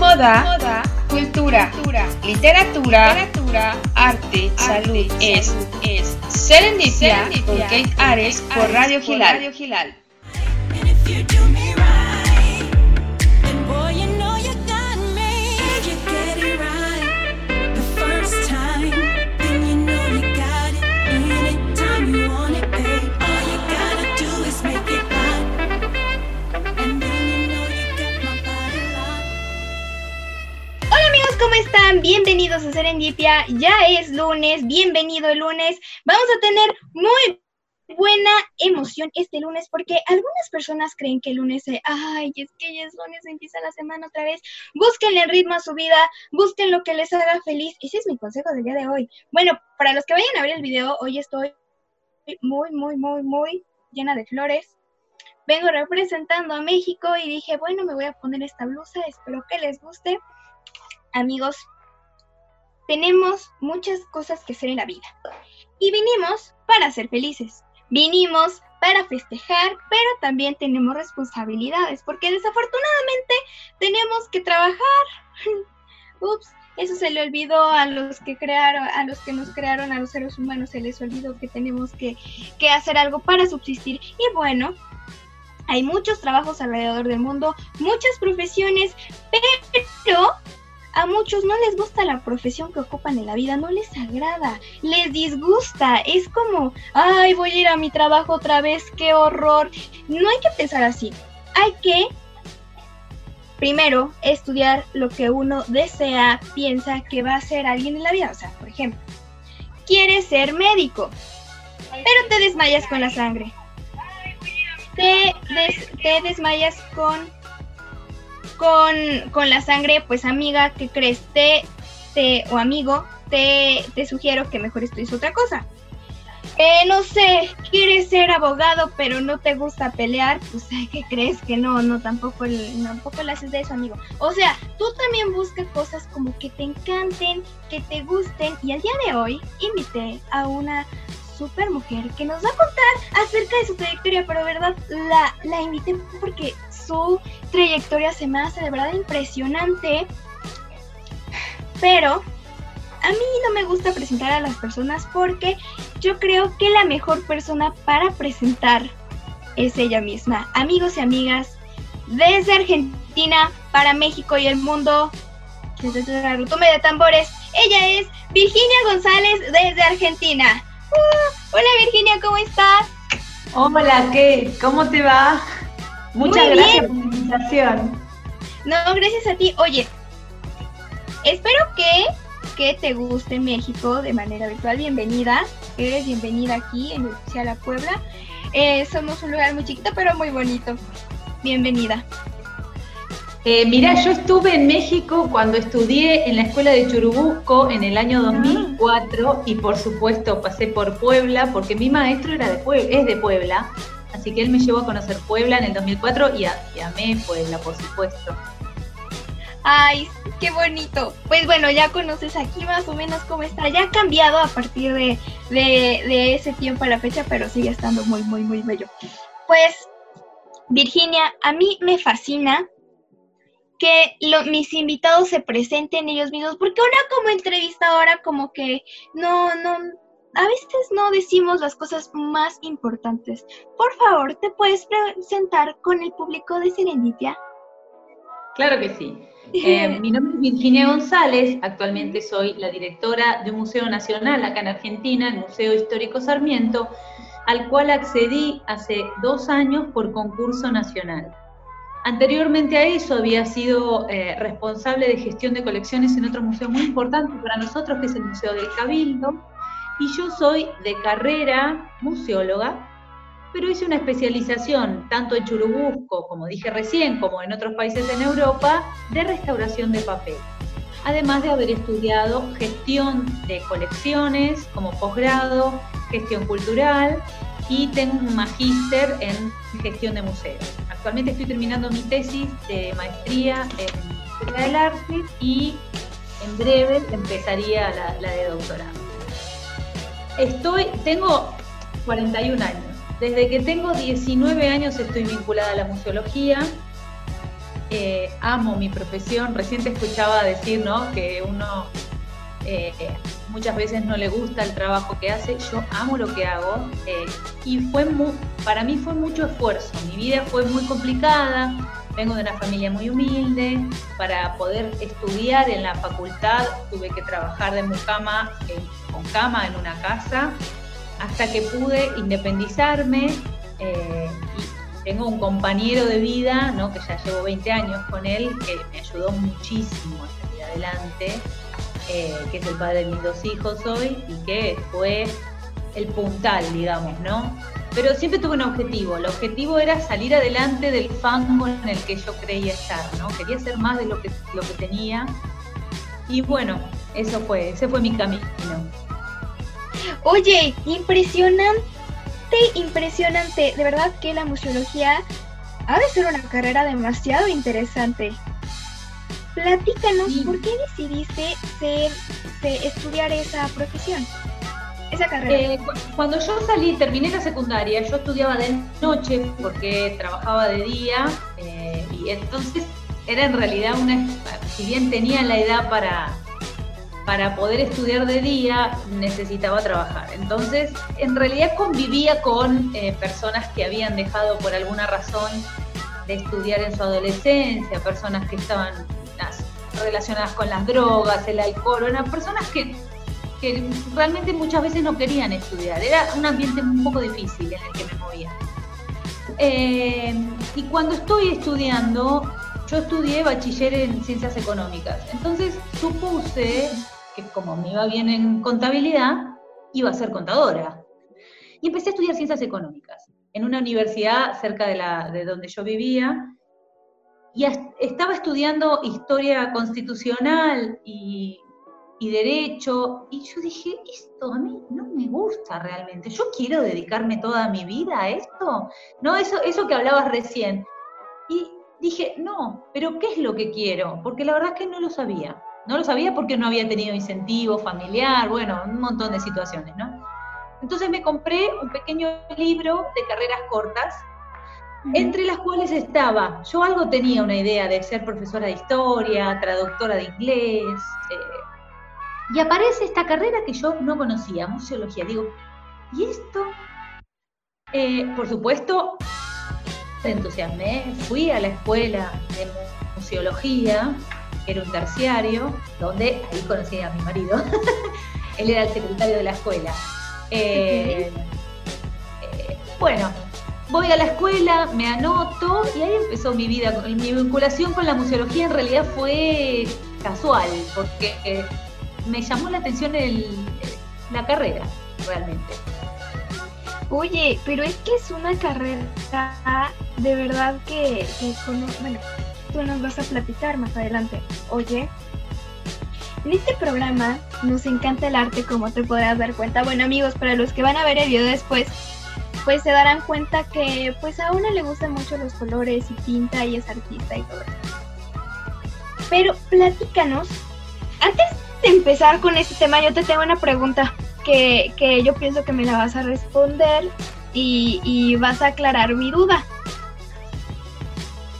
moda, moda cultura, literatura, literatura arte, salud, es, es Serendipia, con Kate Ares por Radio Gilal. ¿Cómo están? Bienvenidos a Serendipia. Ya es lunes, bienvenido el lunes. Vamos a tener muy buena emoción este lunes porque algunas personas creen que el lunes, es, ay, es que ya es lunes, empieza la semana otra vez. Búsquenle el ritmo a su vida, busquen lo que les haga feliz. Ese es mi consejo del día de hoy. Bueno, para los que vayan a ver el video, hoy estoy muy, muy, muy, muy llena de flores. Vengo representando a México y dije, bueno, me voy a poner esta blusa, espero que les guste amigos, tenemos muchas cosas que hacer en la vida. Y vinimos para ser felices. Vinimos para festejar, pero también tenemos responsabilidades, porque desafortunadamente tenemos que trabajar. Ups, eso se le olvidó a los que crearon, a los que nos crearon, a los seres humanos, se les olvidó que tenemos que, que hacer algo para subsistir. Y bueno, hay muchos trabajos alrededor del mundo, muchas profesiones, pero a muchos no les gusta la profesión que ocupan en la vida, no les agrada, les disgusta, es como, ay, voy a ir a mi trabajo otra vez, qué horror. No hay que pensar así, hay que primero estudiar lo que uno desea, piensa que va a ser alguien en la vida. O sea, por ejemplo, quieres ser médico, pero te desmayas con la sangre. Te, te desmayas con con, la sangre, pues amiga, ¿qué crees? Te, te, o amigo, te, te sugiero que mejor estudies otra cosa. Eh, no sé, quieres ser abogado, pero no te gusta pelear, pues ¿qué crees que no? No, tampoco, tampoco le haces de eso, amigo. O sea, tú también buscas cosas como que te encanten, que te gusten, y al día de hoy invité a una super mujer que nos va a contar acerca de su trayectoria, pero verdad la, la invité porque su trayectoria se me hace de verdad impresionante. Pero a mí no me gusta presentar a las personas porque yo creo que la mejor persona para presentar es ella misma. Amigos y amigas, desde Argentina para México y el mundo, desde la de tambores, ella es Virginia González desde Argentina. Uh, hola Virginia, ¿cómo estás? Hola, ¿qué? ¿Cómo te va? Muchas gracias por la invitación. No, gracias a ti. Oye, espero que, que te guste México de manera virtual. Bienvenida. Eres bienvenida aquí en La Puebla. Eh, somos un lugar muy chiquito, pero muy bonito. Bienvenida. Eh, mira, yo estuve en México cuando estudié en la escuela de Churubusco en el año 2004 ah. y por supuesto pasé por Puebla porque mi maestro era de Puebla, es de Puebla Así que él me llevó a conocer Puebla en el 2004 y, a, y amé Puebla, por supuesto. Ay, qué bonito. Pues bueno, ya conoces aquí más o menos cómo está. Ya ha cambiado a partir de, ese tiempo a la fecha, pero sigue estando muy, muy, muy bello. Pues, Virginia, a mí me fascina que mis invitados se presenten ellos mismos, porque una como entrevistadora como que no, no, a veces no decimos las cosas más importantes. Por favor, ¿te puedes presentar con el público de Serendipia? Claro que sí. Eh, mi nombre es Virginia González, actualmente soy la directora de un museo nacional acá en Argentina, el Museo Histórico Sarmiento, al cual accedí hace dos años por concurso nacional. Anteriormente a eso había sido eh, responsable de gestión de colecciones en otro museo muy importante para nosotros, que es el Museo del Cabildo, y yo soy de carrera museóloga, pero hice una especialización tanto en Churubusco, como dije recién, como en otros países en Europa, de restauración de papel. Además de haber estudiado gestión de colecciones como posgrado, gestión cultural y tengo un magíster en gestión de museos. Actualmente estoy terminando mi tesis de maestría en Historia del Arte y en breve empezaría la, la de doctorado. Estoy, tengo 41 años. Desde que tengo 19 años estoy vinculada a la museología eh, amo mi profesión. Recién escuchaba decir, ¿no? Que uno eh, muchas veces no le gusta el trabajo que hace. Yo amo lo que hago eh, y fue para mí fue mucho esfuerzo. Mi vida fue muy complicada. Vengo de una familia muy humilde. Para poder estudiar en la facultad tuve que trabajar de mucama con cama en una casa hasta que pude independizarme y tengo un compañero de vida, ¿no? que ya llevo 20 años con él, que me ayudó muchísimo a salir adelante, eh, que es el padre de mis dos hijos hoy y que fue el puntal, digamos, ¿no? Pero siempre tuve un objetivo, el objetivo era salir adelante del fango en el que yo creía estar, ¿no? Quería ser más de lo que, lo que tenía y bueno, eso fue, ese fue mi camino. Oye, impresionante impresionante. De verdad que la museología ha de ser una carrera demasiado interesante. Platícanos, ¿por qué decidiste ser, estudiar esa profesión? Esa carrera. Eh, cuando yo salí, terminé la secundaria, yo estudiaba de noche porque trabajaba de día eh, y entonces era en realidad una, si bien tenía la edad para, para poder estudiar de día necesitaba trabajar. Entonces, en realidad convivía con eh, personas que habían dejado por alguna razón de estudiar en su adolescencia, personas que estaban relacionadas con las drogas, el alcohol, eran personas que, realmente muchas veces no querían estudiar. Era un ambiente un poco difícil en el que me movía. Eh, y cuando estoy estudiando, yo estudié bachiller en ciencias económicas. Entonces supuse que como me iba bien en contabilidad, iba a ser contadora. Y empecé a estudiar ciencias económicas en una universidad cerca de, la, de donde yo vivía. Y estaba estudiando historia constitucional y, y derecho. Y yo dije, esto a mí no me gusta realmente. Yo quiero dedicarme toda mi vida a esto. No, eso, eso que hablabas recién. Y dije, no, pero ¿qué es lo que quiero? Porque la verdad es que no lo sabía. No lo sabía porque no había tenido incentivo familiar, bueno, un montón de situaciones, ¿no? Entonces me compré un pequeño libro de carreras cortas, entre las cuales estaba, yo algo tenía una idea de ser profesora de historia, traductora de inglés, eh, y aparece esta carrera que yo no conocía, museología. Digo, ¿y esto? Eh, por supuesto, me entusiasmé, fui a la escuela de museología, era un terciario, donde ahí conocí a mi marido. Él era el secretario de la escuela. Eh, eh, bueno, voy a la escuela, me anoto y ahí empezó mi vida. Mi vinculación con la museología en realidad fue casual, porque me llamó la atención la carrera, realmente. Oye, pero es que es una carrera de verdad que, que bueno, tú nos vas a platicar más adelante. Oye, en este programa nos encanta el arte, como te podrás dar cuenta. Bueno, amigos, para los que van a ver el video después, pues se darán cuenta que pues a una le gustan mucho los colores y pinta y es artista y todo eso. Pero platícanos, antes de empezar con este tema, yo te tengo una pregunta que, que yo pienso que me la vas a responder y, y vas a aclarar mi duda.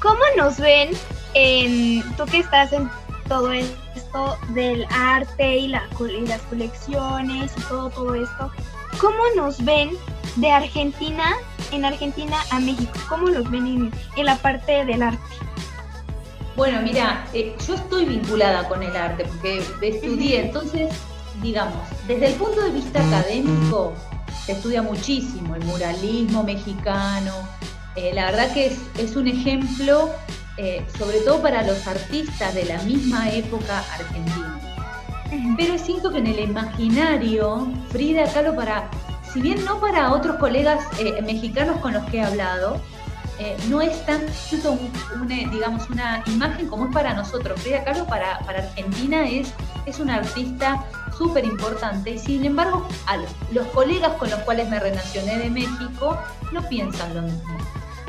¿Cómo nos ven en tú que estás en todo esto del arte y, la, las colecciones y todo, todo esto? ¿Cómo nos ven de Argentina, en Argentina a México? ¿Cómo los ven en, la parte del arte? Bueno, mira, eh, yo estoy vinculada con el arte porque estudié, entonces, digamos, desde el punto de vista académico, se estudia muchísimo el muralismo mexicano, eh, la verdad que es, un ejemplo, eh, sobre todo para los artistas de la misma época argentina. Pero siento que en el imaginario, Frida Kahlo para, si bien no para otros colegas eh, mexicanos con los que he hablado, no es tanto una, digamos, una imagen como es para nosotros. Frida Kahlo para, para Argentina es, es una artista súper importante y sin embargo los colegas con los cuales me relacioné de México no piensan lo mismo.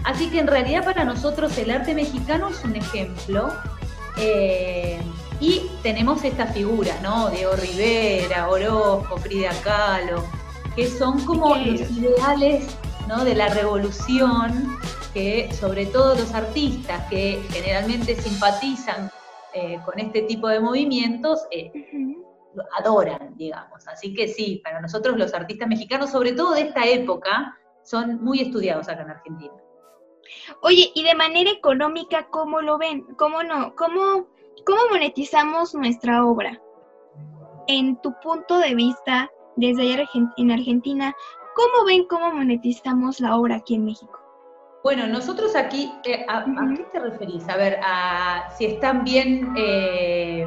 Así que en realidad para nosotros el arte mexicano es un ejemplo. Eh, y tenemos estas figuras, ¿no? Diego Rivera, Orozco, Frida Kahlo, que son como los ideales ¿no? de la revolución que sobre todo los artistas que generalmente simpatizan eh, con este tipo de movimientos, eh, adoran, digamos. Así que sí, para nosotros los artistas mexicanos, sobre todo de esta época, son muy estudiados acá en Argentina. Oye, y de manera económica, ¿cómo lo ven? ¿Cómo no? ¿Cómo, cómo monetizamos nuestra obra? En tu punto de vista, desde allá en Argentina, ¿cómo ven cómo monetizamos la obra aquí en México? Bueno, nosotros aquí, eh, a, qué te referís? A ver, a, si están bien... Eh,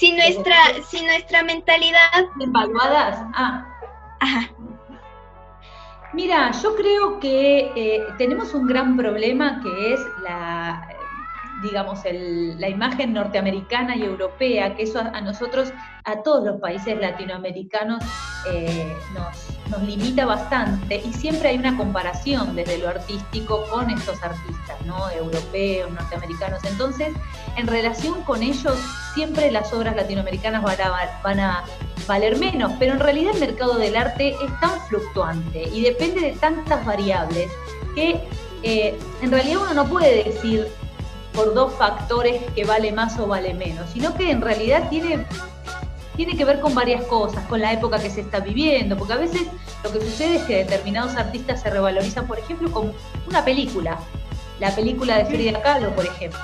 si nuestra, si nuestra mentalidad... Evaluadas. Ah. Ajá. Mira, yo creo que eh, tenemos un gran problema que es la, digamos, la imagen norteamericana y europea, que eso a, nosotros, a todos los países latinoamericanos, eh, nos, limita bastante y siempre hay una comparación desde lo artístico con estos artistas, ¿no? Europeos, norteamericanos. Entonces, en relación con ellos, siempre las obras latinoamericanas van a, van a valer menos, pero en realidad el mercado del arte es tan fluctuante y depende de tantas variables que eh, en realidad uno no puede decir por dos factores que vale más o vale menos, sino que en realidad tiene, tiene que ver con varias cosas, con la época que se está viviendo, porque a veces lo que sucede es que determinados artistas se revalorizan, por ejemplo, con una película, la película de Frida Kahlo, por ejemplo.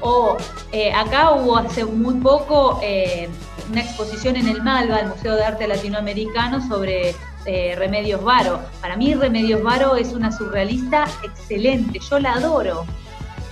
O eh, acá hubo hace muy poco eh, una exposición en el Malva, el Museo de Arte Latinoamericano, sobre eh, Remedios Varo. Para mí Remedios Varo es una surrealista excelente, yo la adoro.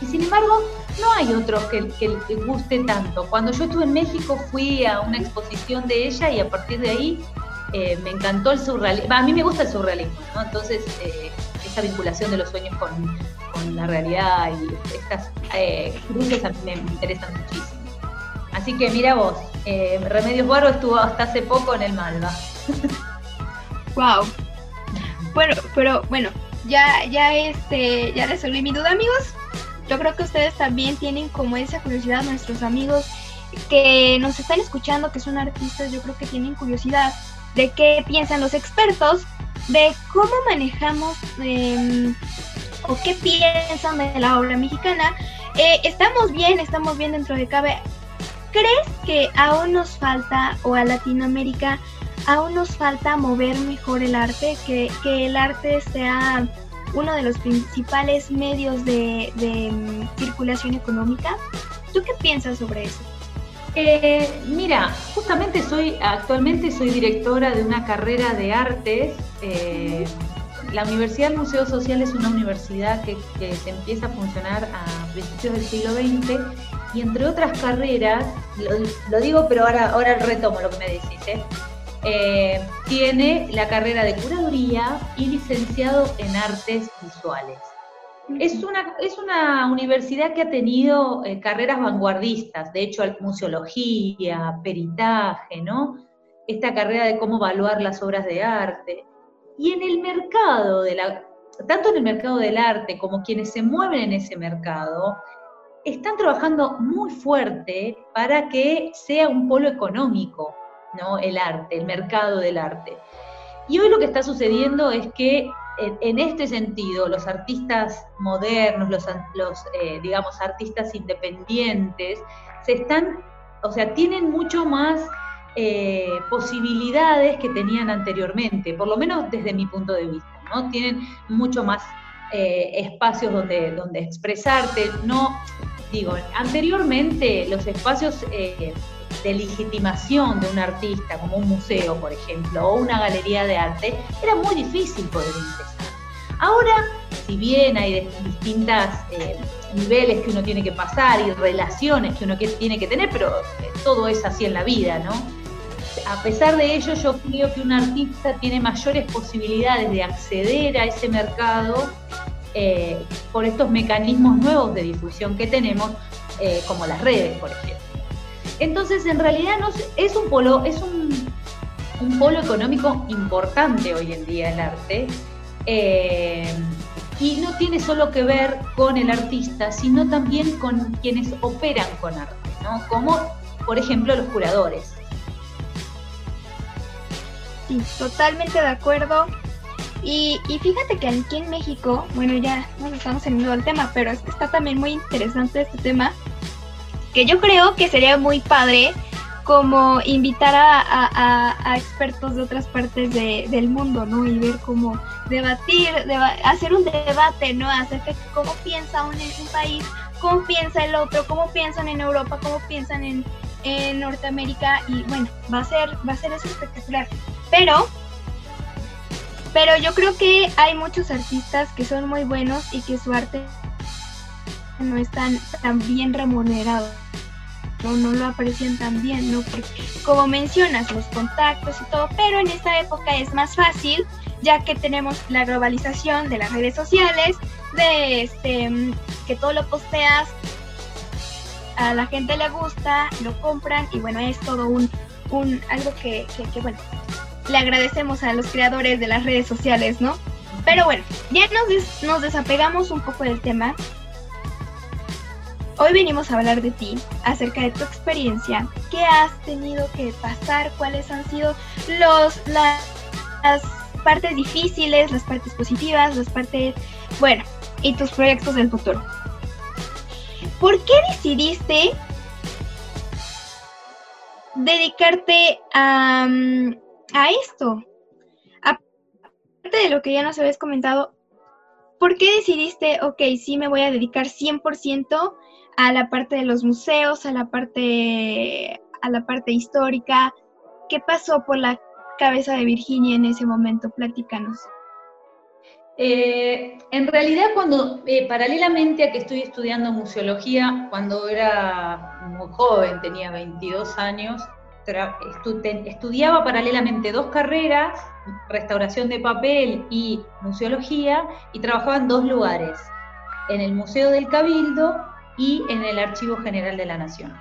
Y sin embargo, no hay otros que, que, guste tanto. Cuando yo estuve en México fui a una exposición de ella y a partir de ahí eh, me encantó el surrealismo. a mí me gusta el surrealismo, ¿no? Entonces, eh, esta vinculación de los sueños con, la realidad y estas eh, cruces a mí me interesan muchísimo. Así que mira vos, eh, Remedios Barro estuvo hasta hace poco en el Malva. wow. Bueno, pero bueno, ya, ya este, ya resolví mi duda, amigos. Yo creo que ustedes también tienen como esa curiosidad, nuestros amigos que nos están escuchando, que son artistas, yo creo que tienen curiosidad de qué piensan los expertos, de cómo manejamos em, o qué piensan de la obra mexicana. Eh, estamos bien, estamos bien dentro de cabe. ¿Crees que aún nos falta, o a Latinoamérica, aún nos falta mover mejor el arte? Que, que el arte sea uno de los principales medios de, mm, circulación económica. ¿Tú qué piensas sobre eso? Eh, mira, justamente soy, actualmente soy directora de una carrera de artes. Eh, la Universidad del Museo Social es una universidad que, se empieza a funcionar a principios del siglo XX y entre otras carreras, lo, digo pero ahora, ahora retomo lo que me decís, ¿eh? Eh, tiene la carrera de curaduría y licenciado en artes visuales. Es una, es una universidad que ha tenido eh, carreras vanguardistas, de hecho, museología, peritaje, ¿no? Esta carrera de cómo evaluar las obras de arte. Y en el mercado de la, tanto en el mercado del arte como quienes se mueven en ese mercado, están trabajando muy fuerte para que sea un polo económico, ¿no? El arte, el mercado del arte. Y hoy lo que está sucediendo es que en, este sentido los artistas modernos, los, eh, digamos, artistas independientes, se están, o sea, tienen mucho más eh, posibilidades que tenían anteriormente, por lo menos desde mi punto de vista, ¿no? Tienen mucho más eh, espacios donde, donde expresarte, no, digo, anteriormente los espacios de legitimación de un artista, como un museo, por ejemplo, o una galería de arte, era muy difícil poder ingresar. Ahora, si bien hay distintos eh, niveles que uno tiene que pasar y relaciones que uno tiene que tener, pero eh, todo es así en la vida, ¿no? A pesar de ello, yo creo que un artista tiene mayores posibilidades de acceder a ese mercado eh, por estos mecanismos nuevos de difusión que tenemos, como las redes, por ejemplo. Entonces, en realidad no es un polo, es un, polo económico importante hoy en día el arte. Eh, y no tiene solo que ver con el artista, sino también con quienes operan con arte, ¿no? Como, por ejemplo, los curadores. Sí, totalmente de acuerdo. Y, y, fíjate que aquí en México, bueno, ya nos estamos saliendo del tema, pero es que está también muy interesante este tema, que yo creo que sería muy padre como invitar a, expertos de otras partes del mundo, ¿no? Y ver cómo debatir, hacer un debate, ¿no? Acerca de cómo piensa un, un, país, cómo piensa el otro, cómo piensan en Europa, cómo piensan en, en Norteamérica y bueno, va a ser, va a ser espectacular. Pero, pero yo creo que hay muchos artistas que son muy buenos y que su arte no es tan, bien remunerado no, lo aprecian tan bien, ¿no? Porque como mencionas, los contactos y todo, pero en esta época es más fácil, ya que tenemos la globalización de las redes sociales, de este, que todo lo posteas, a la gente le gusta, lo compran y bueno, es todo un, un algo que, que, bueno, le agradecemos a los creadores de las redes sociales, ¿no? Pero bueno, ya nos, nos desapegamos un poco del tema Hoy venimos a hablar de ti, acerca de tu experiencia, qué has tenido que pasar, cuáles han sido los, las partes difíciles, las partes positivas, las partes, bueno, y tus proyectos del futuro. ¿Por qué decidiste dedicarte a, a esto? Aparte de lo que ya nos habías comentado, ¿por qué decidiste, ok, sí me voy a dedicar 100% a la parte de los museos, a la parte, a la parte histórica. ¿Qué pasó por la cabeza de Virginia en ese momento? Platícanos. Eh, en realidad, cuando eh, paralelamente a que estoy estudiando museología, cuando era muy joven, tenía 22 años, estudiaba paralelamente dos carreras, restauración de papel y museología, y trabajaba en dos lugares, en el Museo del Cabildo y en el Archivo General de la Nación.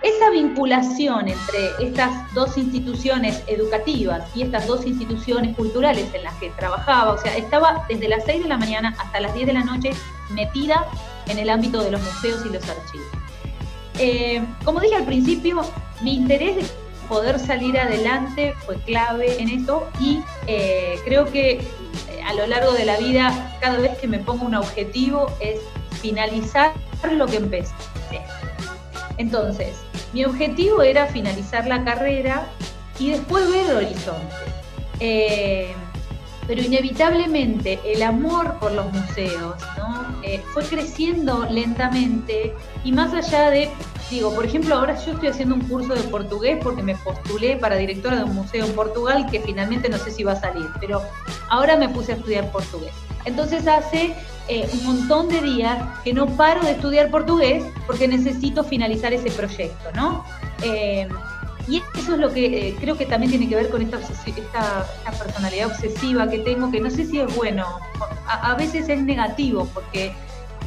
Esa vinculación entre estas dos instituciones educativas y estas dos instituciones culturales en las que trabajaba, o sea, estaba desde las 6 de la mañana hasta las 10 de la noche metida en el ámbito de los museos y los archivos. Eh, como dije al principio, mi interés de poder salir adelante fue clave en esto y eh, creo que a lo largo de la vida, cada vez que me pongo un objetivo, es finalizar lo que empecé. Entonces, mi objetivo era finalizar la carrera y después ver el horizonte. Eh, pero inevitablemente el amor por los museos eh, fue creciendo lentamente y más allá de, digo, por ejemplo, ahora yo estoy haciendo un curso de portugués porque me postulé para directora de un museo en Portugal que finalmente no sé si va a salir, pero ahora me puse a estudiar portugués. Entonces hace eh, un montón de días que no paro de estudiar portugués porque necesito finalizar ese proyecto, ¿no? Eh, y eso es lo que eh, creo que también tiene que ver con esta, esta, personalidad obsesiva que tengo, que no sé si es bueno, a, veces es negativo, porque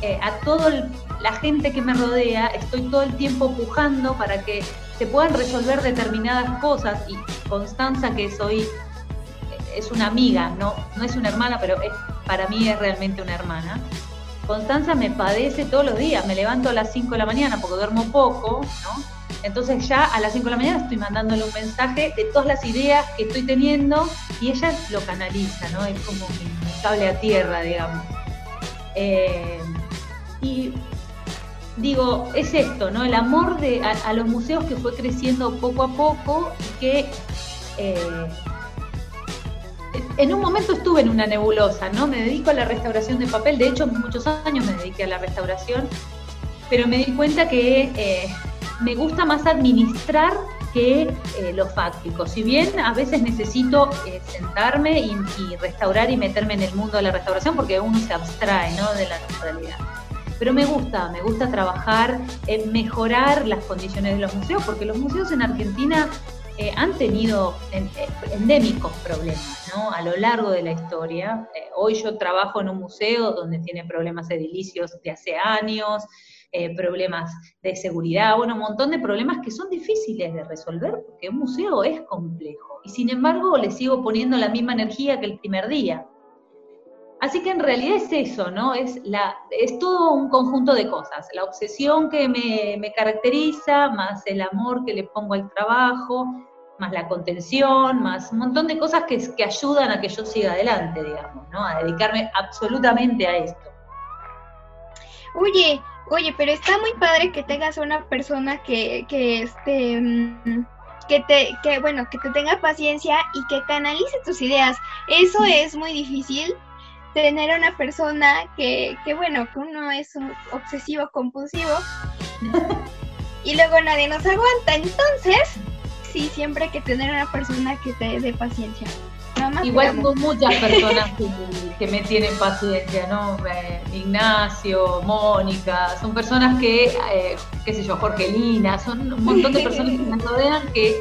eh, a toda la gente que me rodea estoy todo el tiempo pujando para que se puedan resolver determinadas cosas y Constanza, que soy, es una amiga, no, no es una hermana, pero para mí es realmente una hermana. Constanza me padece todos los días, me levanto a las 5 de la mañana porque duermo poco, ¿no? Entonces ya a las 5 de la mañana estoy mandándole un mensaje de todas las ideas que estoy teniendo y ella lo canaliza, ¿no? Es como mi, cable a tierra, digamos. Eh, y digo, es esto, ¿no? El amor de, a, los museos que fue creciendo poco a poco y que eh, en un momento estuve en una nebulosa, ¿no? Me dedico a la restauración de papel, de hecho muchos años me dediqué a la restauración, pero me di cuenta que eh, me gusta más administrar que eh, lo fáctico. Si bien a veces necesito sentarme y, restaurar y meterme en el mundo de la restauración porque uno se abstrae ¿no? de la realidad. Pero me gusta, me gusta trabajar en mejorar las condiciones de los museos porque los museos en Argentina eh, han tenido endémicos problemas ¿no? a lo largo de la historia. hoy yo trabajo en un museo donde tiene problemas edilicios de hace años, eh, problemas de seguridad, bueno, un montón de problemas que son difíciles de resolver porque un museo es complejo. Y sin embargo le sigo poniendo la misma energía que el primer día. Así que en realidad es eso, ¿no? Es, la, es todo un conjunto de cosas. La obsesión que me, me caracteriza, más el amor que le pongo al trabajo, más la contención, más un montón de cosas que, que ayudan a que yo siga adelante, digamos, ¿no? A dedicarme absolutamente a esto. Oye, oye, pero está muy padre que tengas una persona que, que este mm, que te, que bueno, que te tenga paciencia y que canalice tus ideas. Eso es muy difícil tener una persona que, que bueno, que uno es un obsesivo compulsivo y luego nadie nos aguanta. Entonces, sí, siempre hay que tener una persona que te dé paciencia. Igual tengo muchas personas que, me tienen paciencia, ¿no? Eh, Ignacio, Mónica, son personas que, eh, qué sé yo, Jorgelina, son un montón de personas que me rodean que,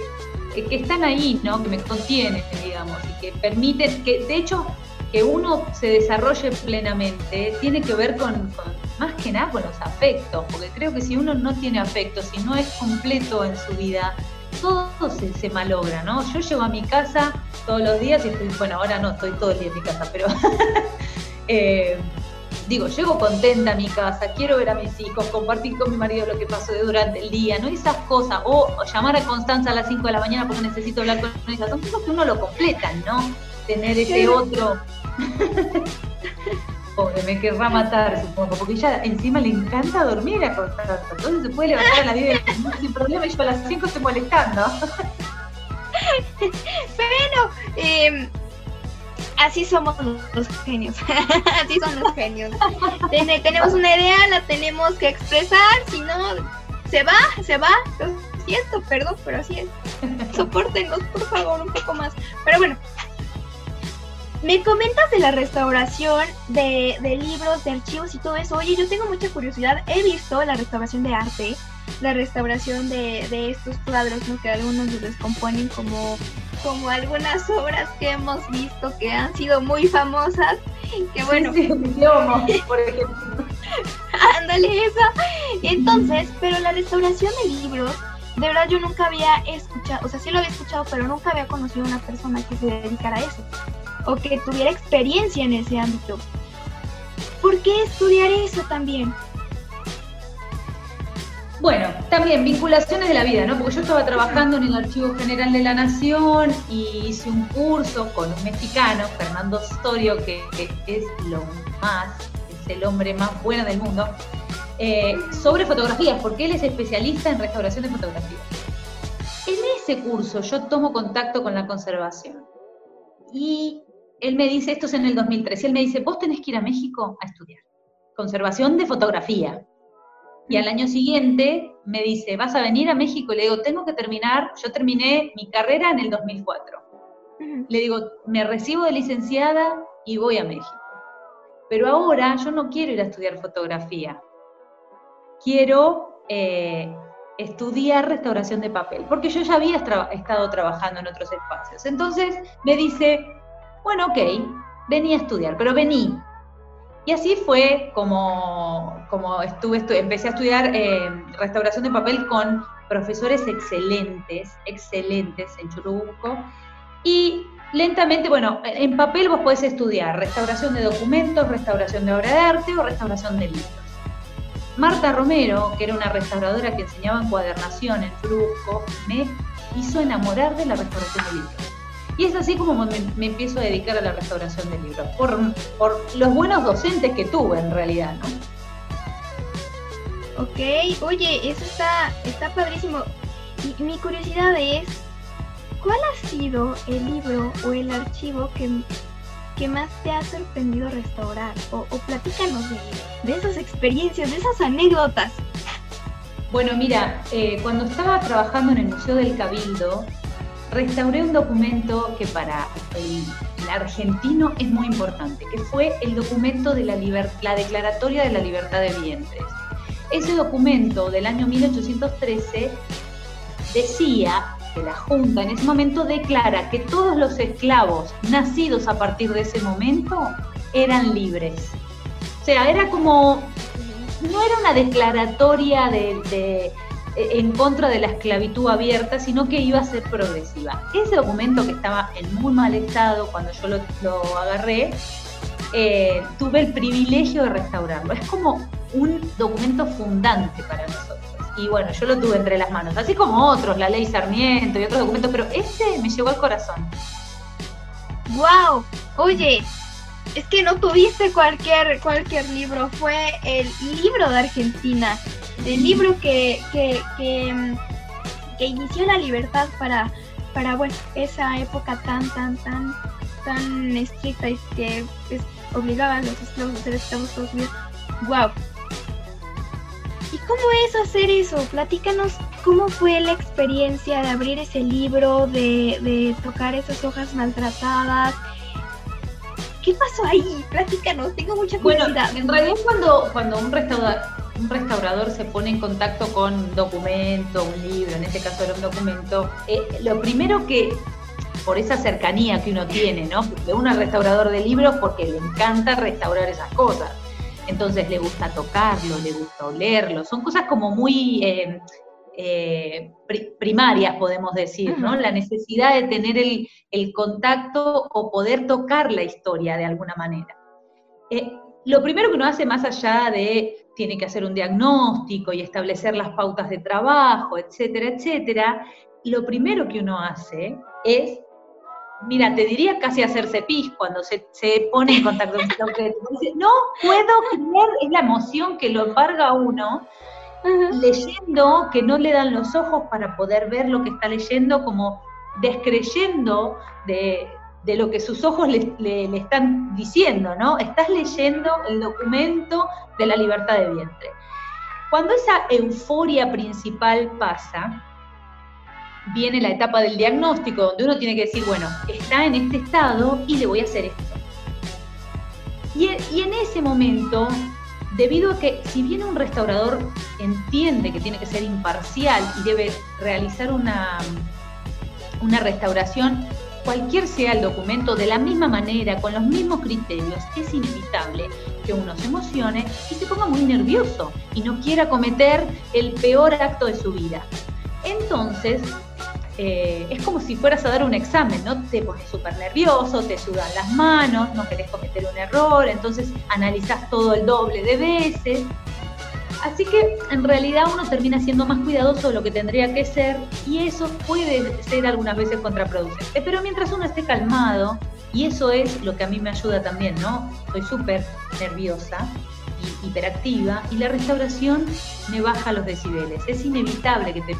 que están ahí, ¿no? Que me contienen, digamos, y que permiten, que de hecho, que uno se desarrolle plenamente tiene que ver con, más que nada con los afectos, porque creo que si uno no tiene afectos, si no es completo en su vida, todo se, malogra, ¿no? Yo llego a mi casa todos los días y estoy, bueno, ahora no estoy todo el día en mi casa, pero eh, digo, llego contenta a mi casa, quiero ver a mis hijos, compartir con mi marido lo que pasó durante el día, ¿no? Esas cosas, o, llamar a Constanza a las 5 de la mañana porque necesito hablar con ella, son cosas que uno lo completan, ¿no? Tener ese otro Pobre, me querrá matar, supongo, porque ella encima le encanta dormir a Constanza. Entonces se puede levantar a las 10 de la sin problema y yo a las 5 estoy molestando. Pero, eh, así somos los genios. así son los genios. tenemos una idea, la tenemos que expresar, si no, se va, se va. Lo siento, perdón, pero así es. Sopórtenos, por favor, un poco más. Pero bueno, me comentas de la restauración de, libros, de archivos y todo eso. Oye, yo tengo mucha curiosidad. He visto la restauración de arte, la restauración de, estos cuadros, ¿no? que algunos se descomponen como, como algunas obras que hemos visto que han sido muy famosas. Que bueno. Sí, por ejemplo. Ándale, esa. Entonces, pero la restauración de libros de verdad yo nunca había escuchado, o sea, sí lo había escuchado, pero nunca había conocido a una persona que se dedicara a eso o que tuviera experiencia en ese ámbito. ¿Por qué estudiar eso también? Bueno, también vinculaciones de la vida, ¿no? Porque yo estaba trabajando en el Archivo General de la Nación y hice un curso con un mexicano, Fernando Storio, que, es lo más, es el hombre más bueno del mundo, eh, sobre fotografías, porque él es especialista en restauración de fotografías. En ese curso yo tomo contacto con la conservación y él me dice, esto es en el 2003, y él me dice, vos tenés que ir a México a estudiar conservación de fotografía. Y al año siguiente me dice, vas a venir a México. Le digo, tengo que terminar, yo terminé mi carrera en el 2004. Le digo, me recibo de licenciada y voy a México. Pero ahora yo no quiero ir a estudiar fotografía. Quiero eh, estudiar restauración de papel, porque yo ya había estado trabajando en otros espacios. Entonces me dice, bueno, ok, vení a estudiar, pero vení. Y así fue como, como estuve, empecé a estudiar eh, restauración de papel con profesores excelentes, excelentes en Churubusco. Y lentamente, bueno, en papel vos podés estudiar restauración de documentos, restauración de obra de arte o restauración de libros. Marta Romero, que era una restauradora que enseñaba encuadernación en Churubusco, me hizo enamorar de la restauración de libros. Y es así como me, empiezo a dedicar a la restauración de libros, por, los buenos docentes que tuve en realidad, ¿no? Ok, oye, eso está, está padrísimo. Y mi curiosidad es, ¿cuál ha sido el libro o el archivo que, que más te ha sorprendido restaurar? O, platícanos de, esas experiencias, de esas anécdotas. Bueno, mira, eh, cuando estaba trabajando en el Museo del Cabildo, restauré un documento que para el, argentino es muy importante, que fue el documento de la, la Declaratoria de la Libertad de Vientres. Ese documento del año 1813 decía que la Junta en ese momento declara que todos los esclavos nacidos a partir de ese momento eran libres. O sea, era como, no era una declaratoria de en contra de la esclavitud abierta, sino que iba a ser progresiva. Ese documento que estaba en muy mal estado cuando yo lo, agarré, eh, tuve el privilegio de restaurarlo. Es como un documento fundante para nosotros. y bueno, yo lo tuve entre las manos, así como otros, la ley Sarmiento y otros documentos, pero este me llegó al corazón. ¡Wow! Oye, es que no tuviste cualquier, cualquier libro, fue el libro de Argentina, el libro que, que, que, que inició la libertad para, para bueno, esa época tan, tan, tan, tan estricta y que es, obligaba a los esclavos a ser esclavos todos los ¡Wow! ¿Y cómo es hacer eso? Platícanos cómo fue la experiencia de abrir ese libro, de, de tocar esas hojas maltratadas. ¿Qué pasó ahí? Platícanos, tengo mucha curiosidad. Bueno, en realidad cuando, cuando un restaurador, un restaurador se pone en contacto con un documento, un libro, en este caso era un documento, eh, lo primero que, por esa cercanía que uno tiene, ¿no? Porque uno es restaurador de libros porque le encanta restaurar esas cosas entonces le gusta tocarlo, le gusta olerlo, son cosas como muy eh, eh, primarias, podemos decir, ¿no? La necesidad de tener el, contacto o poder tocar la historia de alguna manera. Eh, lo primero que uno hace más allá de tiene que hacer un diagnóstico y establecer las pautas de trabajo, etcétera, etcétera, lo primero que uno hace es mira, te diría casi hacerse pis cuando se, pone en contacto con el objeto. no puedo creer, es la emoción que lo embarga a uno, leyendo que no le dan los ojos para poder ver lo que está leyendo, como descreyendo de, lo que sus ojos le, le, están diciendo, ¿no? Estás leyendo el documento de la libertad de vientre. Cuando esa euforia principal pasa, viene la etapa del diagnóstico, donde uno tiene que decir, bueno, está en este estado y le voy a hacer esto. Y, en ese momento, debido a que si bien un restaurador entiende que tiene que ser imparcial y debe realizar una, una restauración, cualquier sea el documento, de la misma manera, con los mismos criterios, es inevitable que uno se emocione y se ponga muy nervioso y no quiera cometer el peor acto de su vida. Entonces, eh, es como si fueras a dar un examen, ¿no? Te pones súper nervioso, te sudan las manos, no querés cometer un error, entonces analizás todo el doble de veces. Así que en realidad uno termina siendo más cuidadoso de lo que tendría que ser y eso puede ser algunas veces contraproducente. Pero mientras uno esté calmado, y eso es lo que a mí me ayuda también, ¿no? Soy súper nerviosa y hiperactiva y la restauración me baja los decibeles. Es inevitable que te,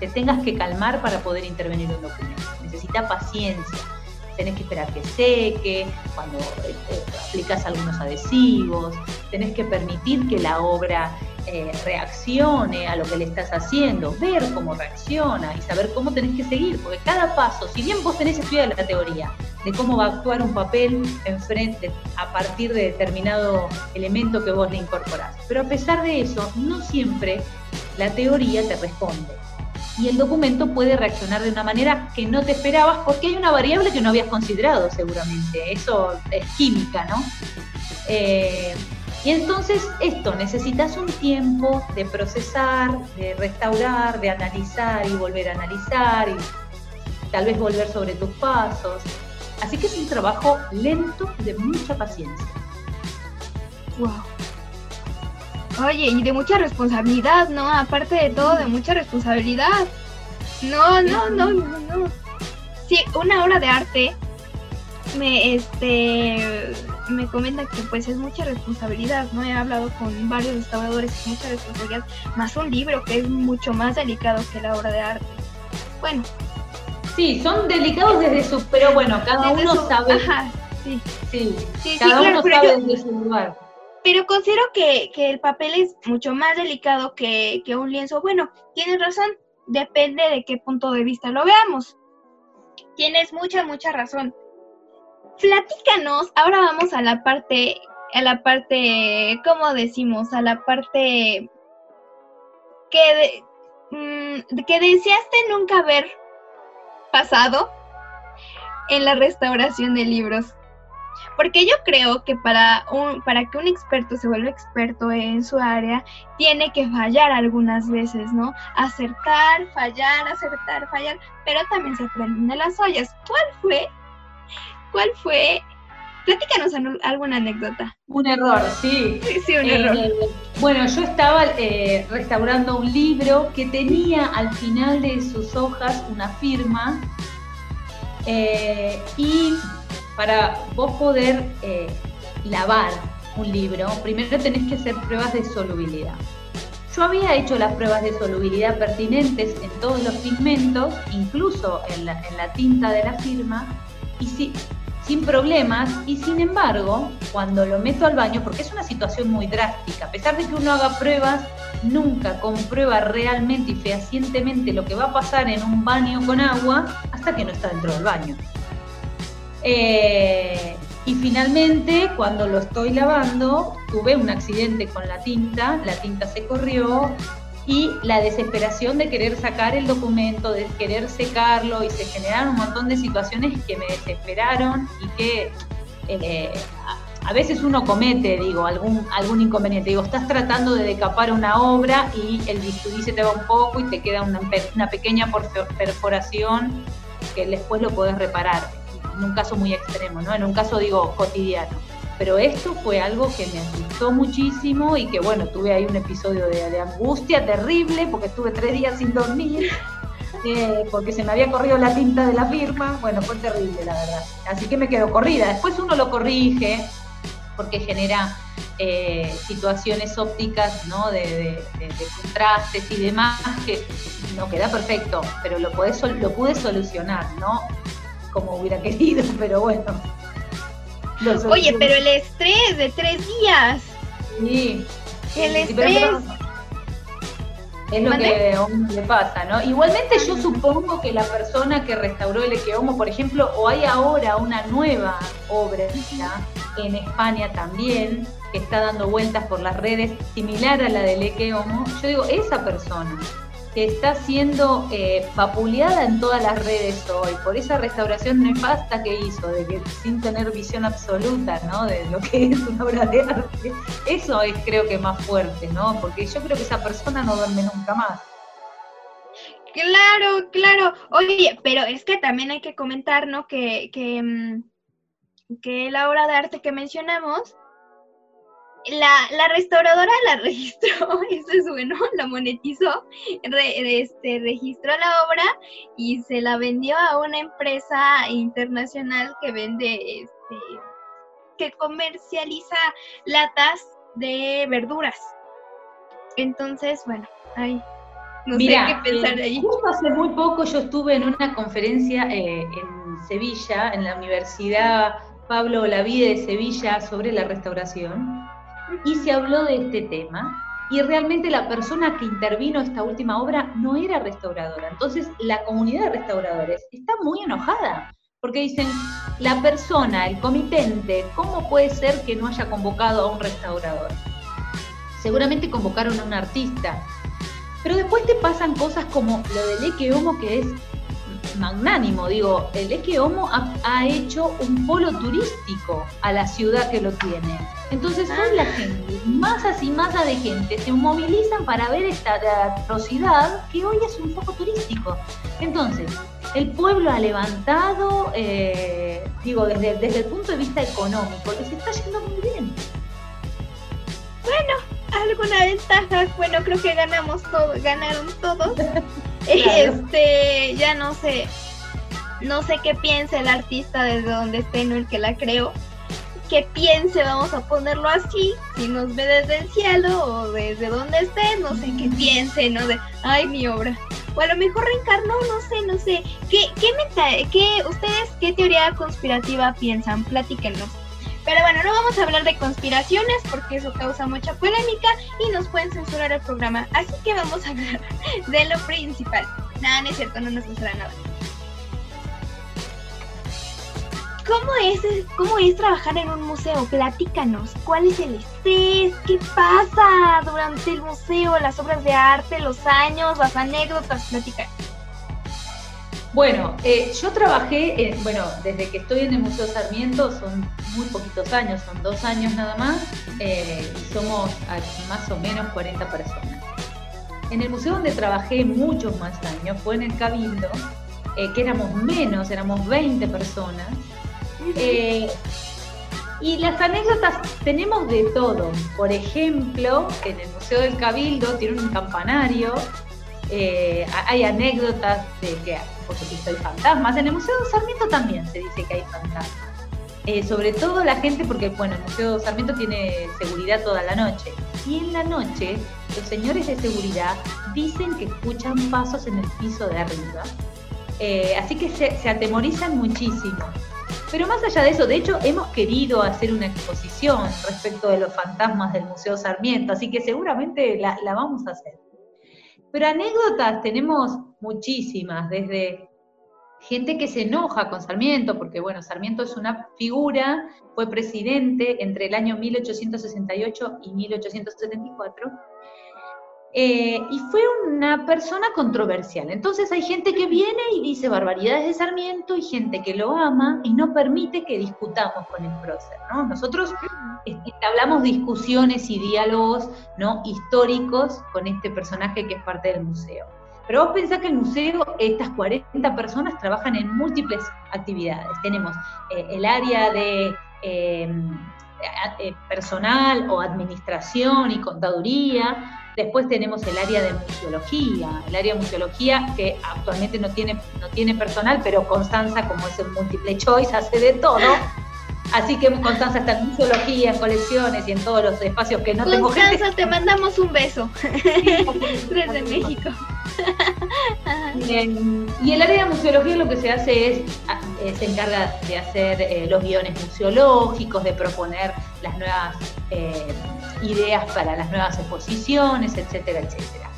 te tengas que calmar para poder intervenir en un documento. Necesita paciencia. Tenés que esperar que seque, cuando eh, aplicas algunos adhesivos, tenés que permitir que la obra eh, reaccione a lo que le estás haciendo, ver cómo reacciona y saber cómo tenés que seguir, porque cada paso, si bien vos tenés estudiado la teoría de cómo va a actuar un papel enfrente a partir de determinado elemento que vos le incorporás, pero a pesar de eso, no siempre la teoría te responde y el documento puede reaccionar de una manera que no te esperabas porque hay una variable que no habías considerado seguramente. Eso es química, ¿no? Eh, y entonces esto, necesitas un tiempo de procesar, de restaurar, de analizar y volver a analizar y tal vez volver sobre tus pasos. Así que es un trabajo lento de mucha paciencia. Wow. Oye, y de mucha responsabilidad, ¿no? Aparte de todo, de mucha responsabilidad. No, no, no, no, no. Sí, una obra de arte me, este, me comenta que pues es mucha responsabilidad, ¿no? He hablado con varios restauradores, mucha responsabilidad, más un libro que es mucho más delicado que la obra de arte. Bueno. Sí, son delicados desde su, pero bueno, cada uno sabe. Ajá, sí. Sí, sí cada uno sabe desde su lugar pero considero que, el papel es mucho más delicado que, un lienzo. Bueno, tienes razón, depende de qué punto de vista lo veamos. Tienes mucha, mucha razón. Platícanos, ahora vamos a la parte, a la parte, ¿cómo decimos? A la parte que, mm, que deseaste nunca haber pasado en la restauración de libros. Porque yo creo que para, un, para que un experto se vuelva experto en su área, tiene que fallar algunas veces, ¿no? Acertar, fallar, acertar, fallar, pero también se aprenden de las ollas. ¿Cuál fue? ¿Cuál fue? Platícanos alguna anécdota. Un error, sí. Sí, un error. Eh, Bueno, yo estaba eh, restaurando un libro que tenía al final de sus hojas una firma eh, y para vos poder eh, lavar un libro, primero tenés que hacer pruebas de solubilidad. Yo había hecho las pruebas de solubilidad pertinentes en todos los pigmentos, incluso en la, tinta de la firma, y si, sin problemas, y sin embargo, cuando lo meto al baño, porque es una situación muy drástica, a pesar de que uno haga pruebas, nunca comprueba realmente y fehacientemente lo que va a pasar en un baño con agua hasta que no está dentro del baño. Eh, y finalmente, cuando lo estoy lavando, tuve un accidente con la tinta, la tinta se corrió y la desesperación de querer sacar el documento, de querer secarlo y se generaron un montón de situaciones que me desesperaron y que eh, a veces uno comete, digo, algún, algún inconveniente. Digo, estás tratando de decapar una obra y el bisturí se te va un poco y te queda una, una pequeña perforación que después lo puedes reparar en un caso muy extremo, ¿no? En un caso, digo, cotidiano. Pero esto fue algo que me asustó muchísimo y que, bueno, tuve ahí un episodio de, angustia terrible porque estuve tres días sin dormir. Eh, porque se me había corrido la tinta de la firma, bueno, fue terrible la verdad. Así que me quedo corrida. Después uno lo corrige porque genera eh, situaciones ópticas, ¿no? De, contrastes y demás que no queda perfecto, pero lo, lo pude solucionar, ¿no? Como hubiera querido, pero bueno. Oye, pero el estrés de tres días. Sí. El estrés. Es lo que a uno le pasa, ¿no? Igualmente yo supongo que la persona que restauró el Equeomo, por ejemplo, o hay ahora una nueva obra en España también, que está dando vueltas por las redes, similar a la del Equeomo, yo digo, esa persona que está siendo eh, en todas las redes hoy por esa restauración nefasta que hizo, de que sin tener visión absoluta, ¿no? De lo que es una obra de arte. Eso es creo que más fuerte, ¿no? Porque yo creo que esa persona no duerme nunca más. Claro, claro. Oye, pero es que también hay que comentar, ¿no? Que, que, mm, que la obra de arte que mencionamos la, la, restauradora la registró, eso es bueno, la monetizó, este, registró la obra y se la vendió a una empresa internacional que vende, este, que comercializa latas de verduras. Entonces, bueno, ahí. No sé qué pensar eh, ahí. Justo hace muy poco yo estuve en una conferencia eh, en Sevilla, en la Universidad Pablo Olavide de Sevilla, sobre la restauración y se habló de este tema y realmente la persona que intervino esta última obra no era restauradora. Entonces la comunidad de restauradores está muy enojada porque dicen, la persona, el comitente, ¿cómo puede ser que no haya convocado a un restaurador? Seguramente convocaron a un artista, pero después te pasan cosas como lo del Eque Homo, que es magnánimo. Digo, el Eque Homo ha, hecho un polo turístico a la ciudad que lo tiene. Entonces hoy la gente, masas y masas de gente se movilizan para ver esta atrocidad que hoy es un foco turístico. Entonces, el pueblo ha levantado, eh, digo, desde, desde el punto de vista económico, les está yendo muy bien. Bueno, alguna ventaja, bueno, creo que ganamos todos, ganaron todos. Este, ya no sé, no sé qué piense el artista desde donde esté, no el que la creo. Que piense, vamos a ponerlo así, si nos ve desde el cielo o desde donde esté, no sé qué piense, ¿no? De, ay, mi obra. O a lo mejor reencarnó, no sé, no sé. ¿Qué, qué, meta, qué, ustedes qué teoría conspirativa piensan? Platíquenos. Pero bueno, no vamos a hablar de conspiraciones porque eso causa mucha polémica y nos pueden censurar el programa. Así que vamos a hablar de lo principal. Nada, no es cierto, no nos censura nada. ¿Cómo es, ¿Cómo es trabajar en un museo? Platícanos. ¿Cuál es el estrés? ¿Qué pasa durante el museo? Las obras de arte, los años, las anécdotas. Platícanos. Bueno, eh, yo trabajé, bueno, desde que estoy en el Museo Sarmiento son muy poquitos años, son dos años nada más, eh, somos más o menos 40 personas. En el museo donde trabajé muchos más años fue en el Cabildo, eh, que éramos menos, éramos 20 personas. Y las anécdotas tenemos de todo. Por ejemplo, en el Museo del Cabildo tiene un campanario. Eh, hay anécdotas de que, por supuesto, hay fantasmas. En el Museo Sarmiento también se dice que hay fantasmas. Eh, sobre todo la gente, porque bueno, el Museo Sarmiento tiene seguridad toda la noche. Y en la noche, los señores de seguridad dicen que escuchan pasos en el piso de arriba. Eh, así que se, se atemorizan muchísimo. Pero más allá de eso, de hecho, hemos querido hacer una exposición respecto de los fantasmas del Museo Sarmiento, así que seguramente la, vamos a hacer. Pero anécdotas tenemos muchísimas, desde gente que se enoja con Sarmiento, porque bueno, Sarmiento es una figura, fue presidente entre el año 1868 y 1874, eh, y fue una persona controversial. Entonces hay gente que viene y dice barbaridades de Sarmiento y gente que lo ama y no permite que discutamos con el prócer. ¿no? Nosotros hablamos discusiones y diálogos ¿no? históricos con este personaje que es parte del museo. Pero vos pensás que el museo, estas 40 personas trabajan en múltiples actividades. Tenemos eh, el área de eh, personal o administración y contaduría, Después tenemos el área de museología, el área de museología que actualmente no tiene, no tiene personal, pero Constanza, como es el múltiple choice, hace de todo. Así que Constanza está en museología, en colecciones y en todos los espacios que no tengo gente. Constanza, te mandamos un beso. Desde México. y el área de museología lo que se hace es, eh, se encarga de hacer eh, los guiones museológicos, de proponer las nuevas eh, ideas para las nuevas exposiciones, etcétera, etcétera.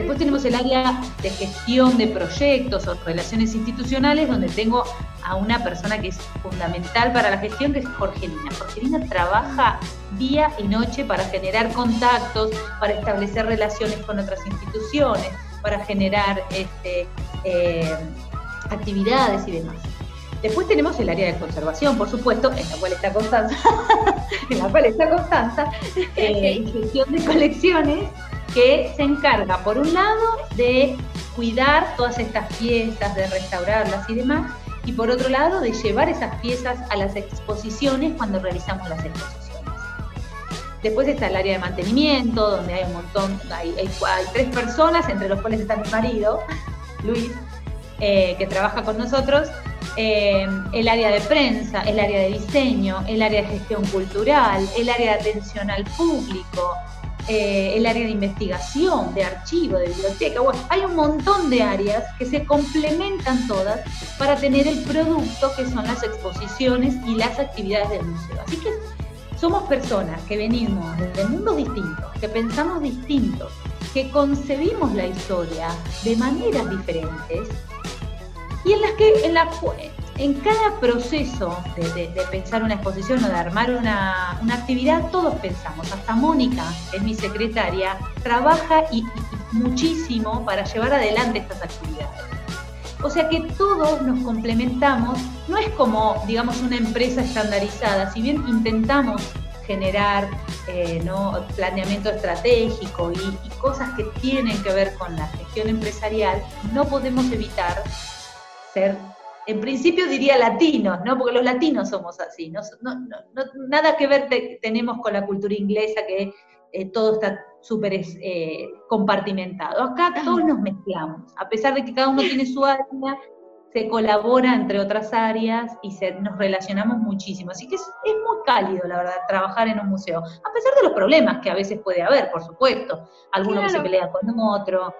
Después tenemos el área de gestión de proyectos o relaciones institucionales, donde tengo a una persona que es fundamental para la gestión, que es Jorgelina. Jorgelina trabaja día y noche para generar contactos, para establecer relaciones con otras instituciones, para generar este, eh, actividades y demás. Después tenemos el área de conservación, por supuesto, en la cual está Constanza, en la cual está Constanza, eh, gestión de colecciones, que se encarga, por un lado, de cuidar todas estas piezas, de restaurarlas y demás, y por otro lado, de llevar esas piezas a las exposiciones cuando realizamos las exposiciones. Después está el área de mantenimiento, donde hay un montón, hay, tres personas, entre los cuales está mi marido, Luis, eh, que trabaja con nosotros, eh, el área de prensa, el área de diseño, el área de gestión cultural, el área de atención al público, eh, el área de investigación, de archivo, de biblioteca. Bueno, hay un montón de áreas que se complementan todas para tener el producto que son las exposiciones y las actividades del museo. Así que somos personas que venimos de mundos distintos, que pensamos distintos, que concebimos la historia de maneras diferentes y en las que en, la, en cada proceso de, pensar una exposición o de armar una, actividad, todos pensamos. Hasta Mónica, es mi secretaria, trabaja y, muchísimo para llevar adelante estas actividades. O sea que todos nos complementamos, no es como, digamos, una empresa estandarizada, si bien intentamos generar eh, planeamiento estratégico y, cosas que tienen que ver con la gestión empresarial, no podemos evitar ser, en principio diría latinos, ¿no? porque los latinos somos así, no, nada que ver tenemos con la cultura inglesa que eh, todo está súper eh, compartimentado. Acá todos nos mezclamos, a pesar de que cada uno tiene su área, se colabora entre otras áreas y se, nos relacionamos muchísimo. Así que es, muy cálido, la verdad, trabajar en un museo, a pesar de los problemas que a veces puede haber, por supuesto. Alguno que se pelea con otro,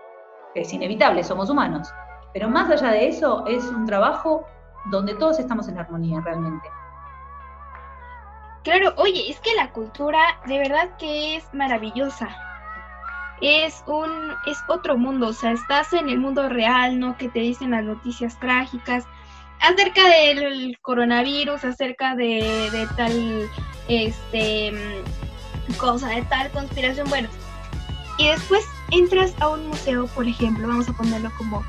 que es inevitable, somos humanos. Pero más allá de eso, es un trabajo donde todos estamos en armonía realmente. Claro, oye, es que la cultura de verdad que es maravillosa. Es un es otro mundo, o sea, estás en el mundo real, ¿no? Que te dicen las noticias trágicas acerca del coronavirus, acerca de, de tal este cosa, de tal conspiración, bueno. Y después entras a un museo, por ejemplo, vamos a ponerlo como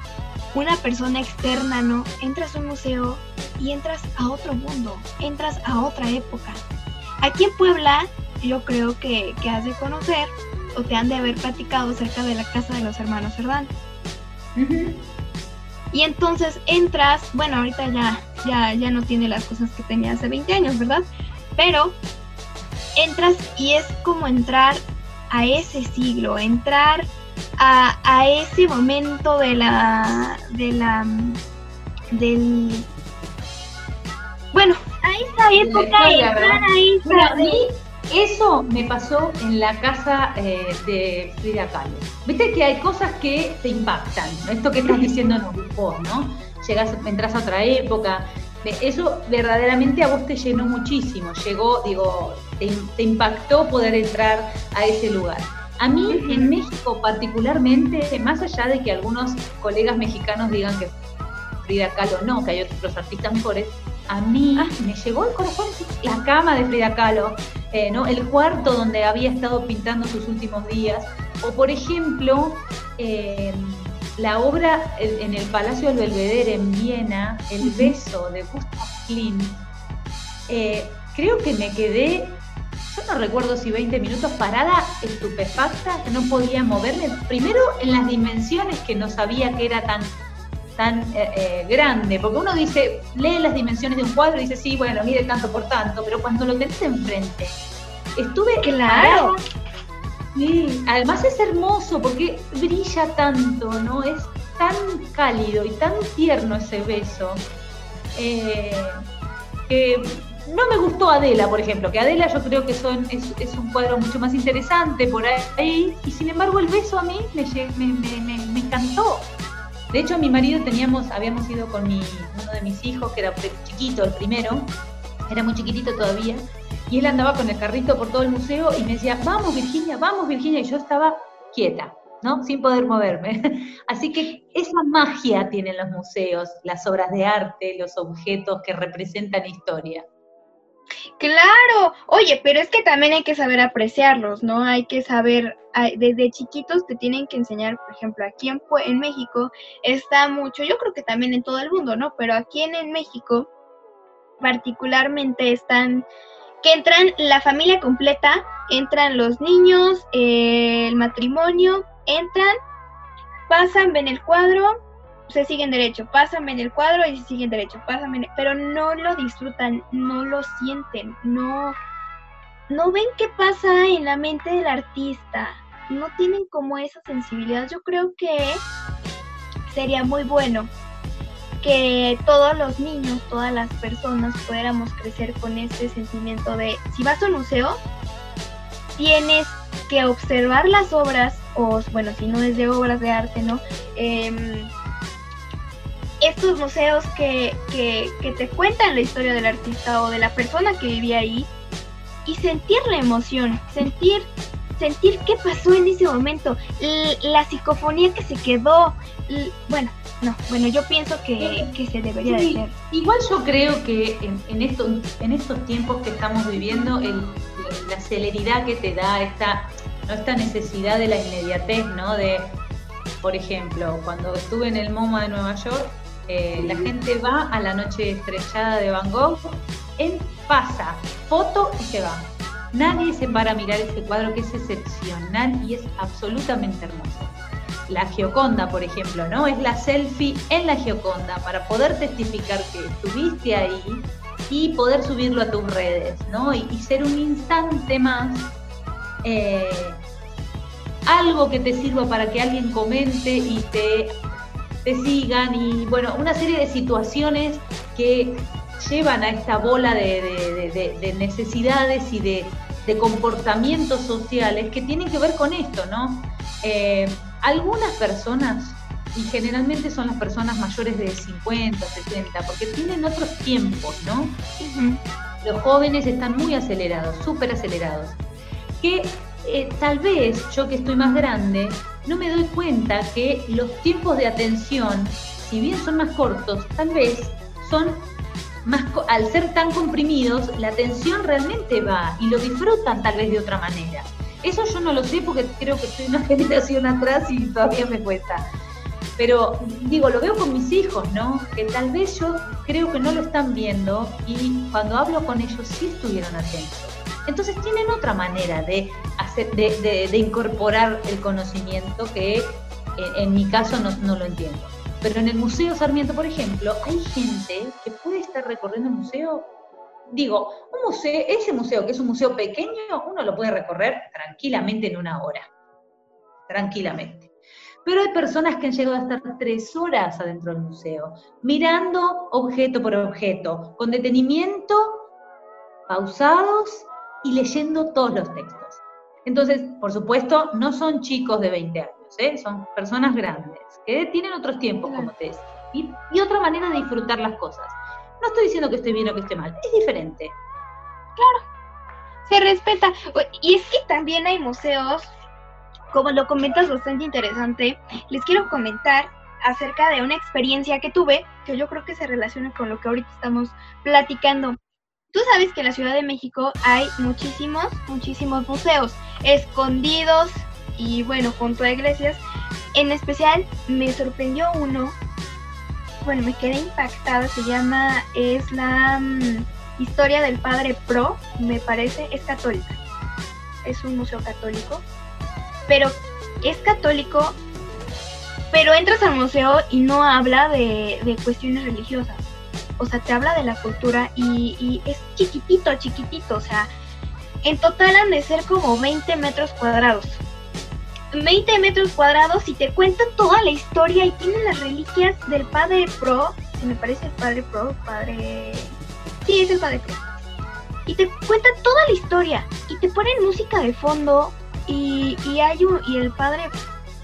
una persona externa, ¿no? Entras a un museo y entras a otro mundo, entras a otra época. Aquí en Puebla, yo creo que, has de conocer o te han de haber platicado cerca de la casa de los hermanos Cervantes. Y entonces entras, bueno, ahorita ya, ya, ya no tiene las cosas que tenía hace 20 años, ¿verdad? pero entras y es como entrar a ese siglo, entrar a, a ese momento de la, de la, del, bueno, a esa época, a esa, eso me pasó en la casa eh, de Frida Kahlo. Viste que hay cosas que te impactan, esto que estás diciendo vos, ¿no? Llegas, entras a otra época. Eso verdaderamente a vos te llenó muchísimo. Llegó, digo, te, impactó poder entrar a ese lugar. A mí en México particularmente, más allá de que algunos colegas mexicanos digan que Frida Kahlo no, que hay otros artistas mejores, a mí ah. me llegó el corazón la cama de Frida Kahlo, eh, ¿no? el cuarto donde había estado pintando sus últimos días, o por ejemplo, eh, la obra en el Palacio del Belvedere en Viena, El beso de Gustav Klimt, eh, creo que me quedé, yo no recuerdo si 20 minutos parada, estupefacta, que no podía moverme, primero en las dimensiones que no sabía que era tan tan eh, eh, grande, porque uno dice, lee las dimensiones de un cuadro y dice, sí, bueno, mide tanto por tanto, pero cuando lo tenés enfrente, estuve claro. Sí, además es hermoso porque brilla tanto, ¿no? Es tan cálido y tan tierno ese beso. Eh, que no me gustó Adela, por ejemplo, que Adela yo creo que es, un cuadro mucho más interesante por ahí, y sin embargo el beso a mí me, me, me encantó. De hecho, mi marido teníamos, habíamos ido con mi, uno de mis hijos, que era chiquito, el primero, era muy chiquitito todavía, y él andaba con el carrito por todo el museo y me decía, vamos Virginia, vamos Virginia, y yo estaba quieta, ¿no? Sin poder moverme. Así que esa magia tienen los museos, las obras de arte, los objetos que representan historia. Claro, oye, pero es que también hay que saber apreciarlos, ¿no? Hay que saber, desde chiquitos te tienen que enseñar, por ejemplo, aquí en, en México está mucho, yo creo que también en todo el mundo, ¿no? Pero aquí en, México particularmente están, que entran la familia completa, entran los niños, eh, el matrimonio, entran, pasan, ven el cuadro, se siguen derecho, pásame en el cuadro y se siguen derecho, pásame, pero no lo disfrutan, no lo sienten, no, no ven qué pasa en la mente del artista, no tienen como esa sensibilidad. Yo creo que sería muy bueno que todos los niños, todas las personas pudiéramos crecer con este sentimiento de, si vas a un museo, tienes que observar las obras, o bueno, si no es de obras de arte, ¿no? Eh, estos museos que, te cuentan la historia del artista o de la persona que vivía ahí y sentir la emoción, sentir sentir qué pasó en ese momento, la psicofonía que se quedó, bueno, no, bueno, yo pienso que, se debería de hacer. Igual yo creo que en, en, en estos tiempos que estamos viviendo, la celeridad que te da esta, ¿no? esta necesidad de la inmediatez, ¿no? De, por ejemplo, cuando estuve en el MoMA de Nueva York, eh, la gente va a la noche estrellada de Van Gogh, en pasa, foto y se va. Nadie se para a mirar ese cuadro que es excepcional y es absolutamente hermoso. La Gioconda, por ejemplo, ¿no? Es la selfie en la Gioconda para poder testificar que estuviste ahí y poder subirlo a tus redes, ¿no? Y, ser un instante más, eh, algo que te sirva para que alguien comente y te te sigan y bueno, una serie de situaciones que llevan a esta bola de, necesidades y de, comportamientos sociales que tienen que ver con esto, ¿no? Eh, algunas personas, y generalmente son las personas mayores de 50, 70, porque tienen otros tiempos, ¿no? Los jóvenes están muy acelerados, súper acelerados, que eh, tal vez yo que estoy más grande, no me doy cuenta que los tiempos de atención, si bien son más cortos, tal vez son más, al ser tan comprimidos, la atención realmente va y lo disfrutan tal vez de otra manera. Eso yo no lo sé porque creo que estoy una generación atrás y todavía me cuesta. Pero digo, lo veo con mis hijos, ¿no? Que tal vez yo creo que no lo están viendo y cuando hablo con ellos sí estuvieron atentos. Entonces tienen otra manera de, hacer, de, incorporar el conocimiento que en, mi caso no, lo entiendo. Pero en el Museo Sarmiento, por ejemplo, hay gente que puede estar recorriendo el museo digo, ese museo, que es un museo pequeño, uno lo puede recorrer tranquilamente en una hora. Tranquilamente. Pero hay personas que han llegado a estar tres horas adentro del museo, mirando objeto por objeto, con detenimiento, pausados y leyendo todos los textos. Entonces, por supuesto, no son chicos de 20 años, ¿eh? son personas grandes, que tienen otros tiempos, como te decía, y, y otra manera de disfrutar las cosas. No estoy diciendo que esté bien o que esté mal, es diferente. Claro, se respeta. Y es que también hay museos, como lo comentas bastante interesante, les quiero comentar acerca de una experiencia que tuve, que yo creo que se relaciona con lo que ahorita estamos platicando. Tú sabes que en la Ciudad de México hay muchísimos, muchísimos museos escondidos y bueno, junto a iglesias. En especial me sorprendió uno. Bueno, me quedé impactada, se llama, es la mm, historia del padre Pro, me parece, es católica, es un museo católico, pero es católico, pero entras al museo y no habla de, de cuestiones religiosas, o sea, te habla de la cultura y, es chiquitito, chiquitito, o sea, en total han de ser como 20 metros cuadrados. 20 metros cuadrados y te cuenta toda la historia y tiene las reliquias del padre Pro, si me parece el padre Pro, padre... Sí, es el padre Pro. Y te cuenta toda la historia y te ponen música de fondo y, y hay un, y el padre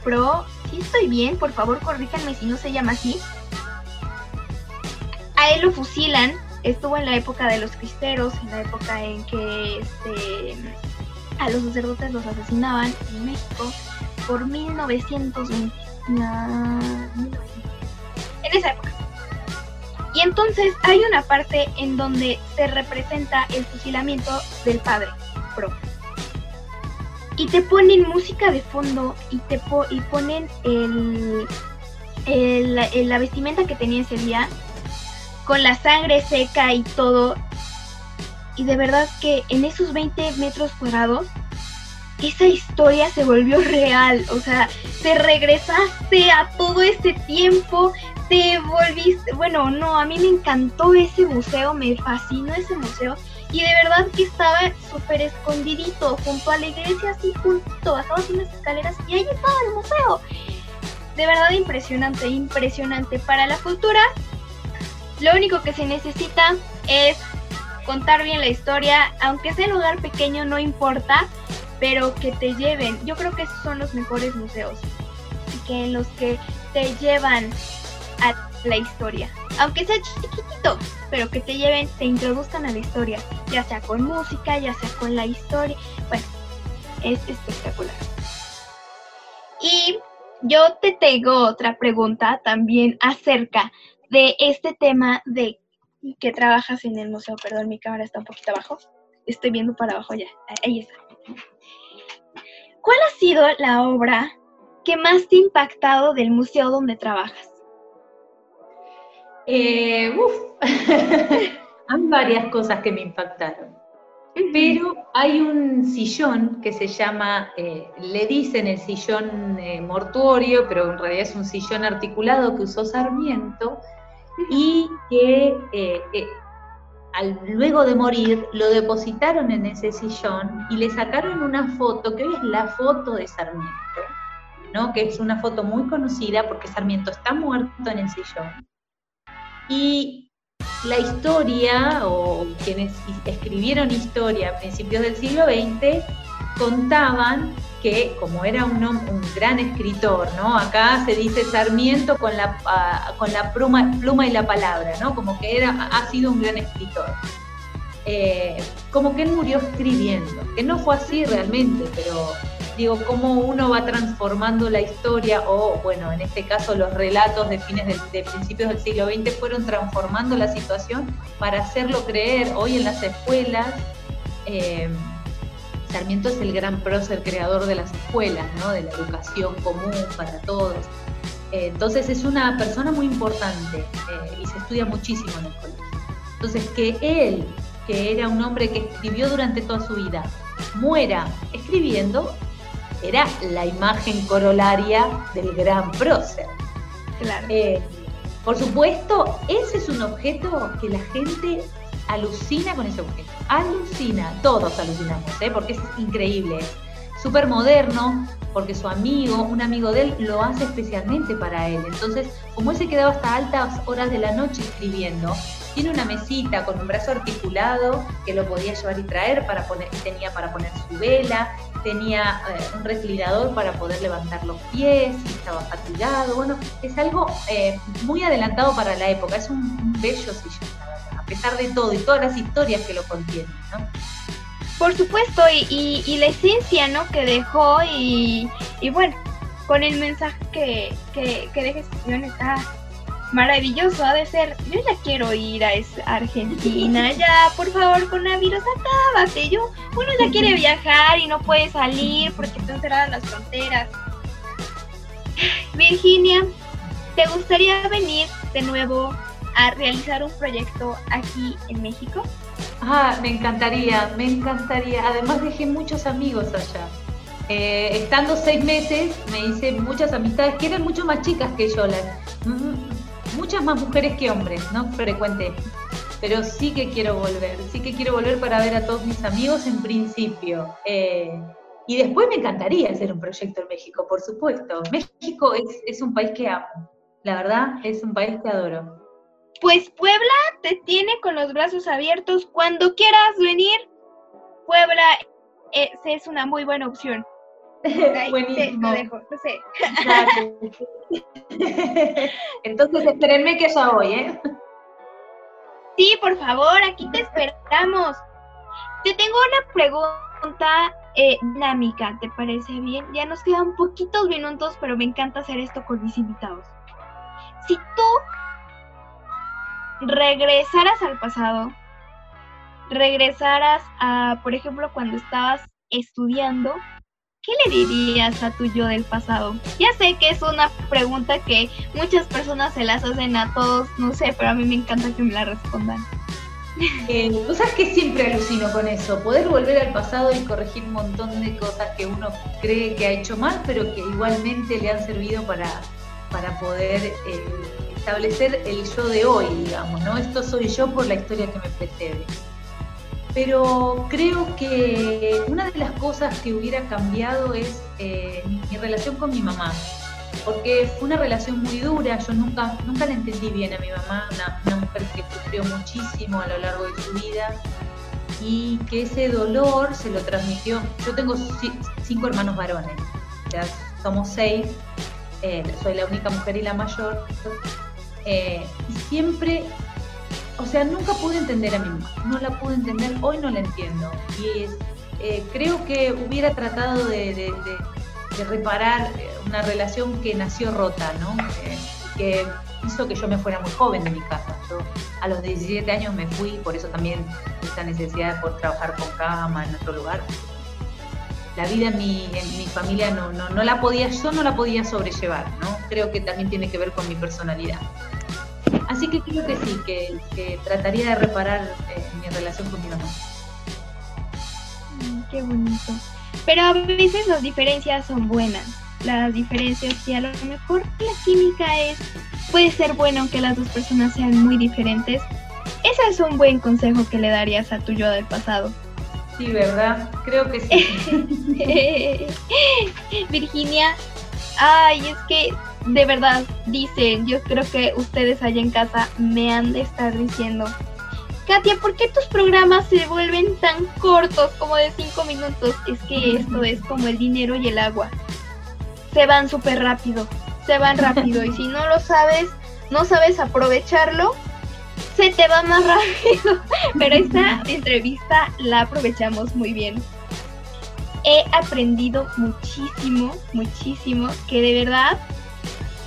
Pro, si estoy bien, por favor corríjanme si no se llama así. A él lo fusilan, estuvo en la época de los cristeros, en la época en que este, a los sacerdotes los asesinaban en México por 1920. En esa época. Y entonces hay una parte en donde se representa el fusilamiento del padre Pro. Y te ponen música de fondo y te y ponen el, el, la vestimenta que tenía ese día con la sangre seca y todo. Y de verdad que en esos 20 metros cuadrados esa historia se volvió real, o sea, te regresaste a todo ese tiempo, te volviste, bueno, no, a mí me encantó ese museo, me fascinó ese museo y de verdad que estaba súper escondidito junto a la iglesia, así juntito, bajabas unas escaleras y ahí estaba el museo. De verdad impresionante, impresionante. Para la cultura, lo único que se necesita es contar bien la historia, aunque sea en lugar pequeño, no importa pero que te lleven. Yo creo que esos son los mejores museos, que en los que te llevan a la historia, aunque sea chiquitito, pero que te lleven, te introduzcan a la historia, ya sea con música, ya sea con la historia, bueno, es espectacular. Y yo te tengo otra pregunta también acerca de este tema de que trabajas en el museo. Perdón, mi cámara está un poquito abajo. Estoy viendo para abajo ya. Ahí está. ¿Cuál ha sido la obra que más te ha impactado del museo donde trabajas? Eh, hay varias cosas que me impactaron. Pero hay un sillón que se llama, eh, le dicen el sillón eh, mortuorio, pero en realidad es un sillón articulado que usó Sarmiento y que luego de morir, lo depositaron en ese sillón y le sacaron una foto, que hoy es la foto de Sarmiento, ¿no? que es una foto muy conocida porque Sarmiento está muerto en el sillón. Y la historia, o quienes escribieron historia a principios del siglo XX, contaban que como era un, un, gran escritor, ¿no? Acá se dice Sarmiento con la, ah, con la pluma, pluma y la palabra, ¿no? Como que era, ha sido un gran escritor. Eh, como que él murió escribiendo, que no fue así realmente, pero digo, cómo uno va transformando la historia, o bueno, en este caso los relatos de fines de, principios del siglo XX fueron transformando la situación para hacerlo creer hoy en las escuelas. Eh, Sarmiento es el gran prócer creador de las escuelas, ¿no? de la educación común para todos. Eh, entonces es una persona muy importante eh, y se estudia muchísimo en el colegio. Entonces que él, que era un hombre que escribió durante toda su vida, muera escribiendo, era la imagen corolaria del gran prócer. Claro. Eh, por supuesto, ese es un objeto que la gente alucina con ese objeto. Alucina, todos alucinamos, ¿eh? porque es increíble. Súper moderno, porque su amigo, un amigo de él, lo hace especialmente para él. Entonces, como él se quedaba hasta altas horas de la noche escribiendo, tiene una mesita con un brazo articulado que lo podía llevar y traer para poner, tenía para poner su vela, tenía eh, un reclinador para poder levantar los pies, estaba fatigado. Bueno, es algo eh, muy adelantado para la época, es un, bello sillón, pesar de todo y todas las historias que lo contienen, ¿no? Por supuesto, y, la esencia ¿no? que dejó y, bueno, con el mensaje que, que, que deja está maravilloso, ha de ser, yo ya quiero ir a Argentina, ya, por favor, con virus acábate, yo, uno ya quiere viajar y no puede salir porque están cerradas las fronteras. Virginia, ¿te gustaría venir de nuevo a realizar un proyecto aquí en México? Ah, me encantaría, me encantaría. Además dejé muchos amigos allá. Eh, estando seis meses me hice muchas amistades que eran mucho más chicas que yo. Las, muchas más mujeres que hombres, no frecuente. Pero sí que quiero volver, sí que quiero volver para ver a todos mis amigos en principio. Eh, y después me encantaría hacer un proyecto en México, por supuesto. México es, es un país que amo, la verdad, es un país que adoro. Pues Puebla te tiene con los brazos abiertos. Cuando quieras venir, Puebla eh, es una muy buena opción. Buenísimo. Entonces, espérenme que ya voy, ¿eh? Sí, por favor, aquí te esperamos. Te tengo una pregunta eh, dinámica, ¿te parece bien? Ya nos quedan poquitos minutos, pero me encanta hacer esto con mis invitados. Si tú regresaras al pasado, regresaras a, por ejemplo, cuando estabas estudiando, ¿qué le dirías a tu yo del pasado? Ya sé que es una pregunta que muchas personas se las hacen a todos, no sé, pero a mí me encanta que me la respondan. Eh, sabes que siempre alucino con eso, poder volver al pasado y corregir un montón de cosas que uno cree que ha hecho mal, pero que igualmente le han servido para, para poder eh, establecer el yo de hoy, digamos, ¿no? Esto soy yo por la historia que me precede. Pero creo que una de las cosas que hubiera cambiado es eh, mi, relación con mi mamá, porque fue una relación muy dura, yo nunca, nunca la entendí bien a mi mamá, una, mujer que sufrió muchísimo a lo largo de su vida y que ese dolor se lo transmitió, yo tengo cinco hermanos varones, somos seis, eh, soy la única mujer y la mayor, eh, y siempre o sea, nunca pude entender a mi mamá, no la pude entender, hoy no la entiendo. Y eh, creo que hubiera tratado de, reparar eh, una relación que nació rota, ¿no? Que hizo que yo me fuera muy joven de mi casa. Yo a los 17 años me fui, por eso también esta necesidad por trabajar con cama en otro lugar. La vida en mi, en mi familia no, no, no la podía, yo no la podía sobrellevar, ¿no? Creo que también tiene que ver con mi personalidad. Así que creo que sí, que, trataría de reparar eh, mi relación con mi mamá. Mm, qué bonito. Pero a veces las diferencias son buenas. Las diferencias y a lo mejor la química es puede ser bueno aunque las dos personas sean muy diferentes. Ese es un buen consejo que le darías a tu yo del pasado. Sí, ¿verdad? Creo que sí. Virginia, ay, es que de verdad, dicen, yo creo que ustedes allá en casa me han de estar diciendo, Katia, ¿por qué tus programas se vuelven tan cortos como de cinco minutos? Es que esto es como el dinero y el agua. Se van súper rápido, se van rápido y si no lo sabes, no sabes aprovecharlo, se te va más rápido. Pero esta entrevista la aprovechamos muy bien. He aprendido muchísimo, muchísimo, que de verdad